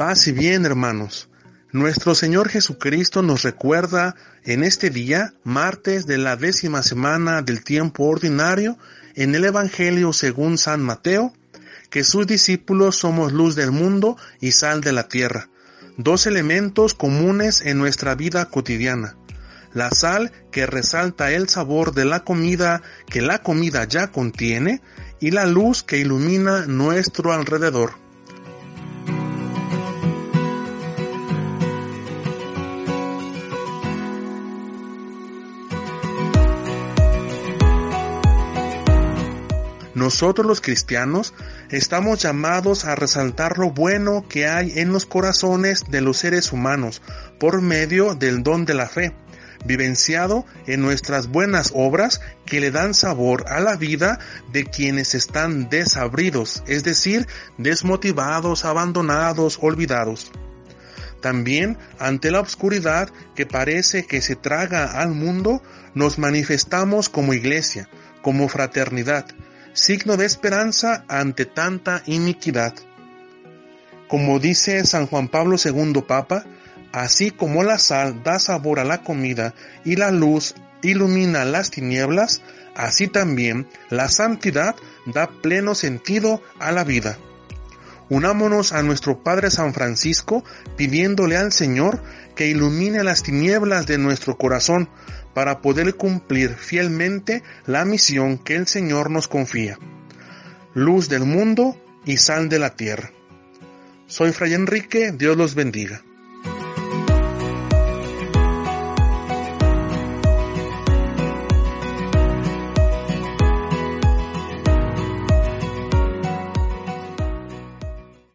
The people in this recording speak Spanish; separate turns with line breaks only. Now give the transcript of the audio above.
Paz y bien, hermanos. Nuestro Señor Jesucristo nos recuerda en este día, martes de la décima semana del tiempo ordinario, en el Evangelio según San Mateo, que sus discípulos somos luz del mundo y sal de la tierra, dos elementos comunes en nuestra vida cotidiana. La sal que resalta el sabor de la comida que la comida ya contiene y la luz que ilumina nuestro alrededor. Nosotros los cristianos estamos llamados a resaltar lo bueno que hay en los corazones de los seres humanos por medio del don de la fe, vivenciado en nuestras buenas obras que le dan sabor a la vida de quienes están desabridos, es decir, desmotivados, abandonados, olvidados. También ante la oscuridad que parece que se traga al mundo, nos manifestamos como iglesia, como fraternidad, signo de esperanza ante tanta iniquidad. Como dice San Juan Pablo II Papa, así como la sal da sabor a la comida y la luz ilumina las tinieblas, así también la santidad da pleno sentido a la vida. Unámonos a nuestro Padre San Francisco pidiéndole al Señor que ilumine las tinieblas de nuestro corazón para poder cumplir fielmente la misión que el Señor nos confía. Luz del mundo y sal de la tierra. Soy Fray Enrique, Dios los bendiga.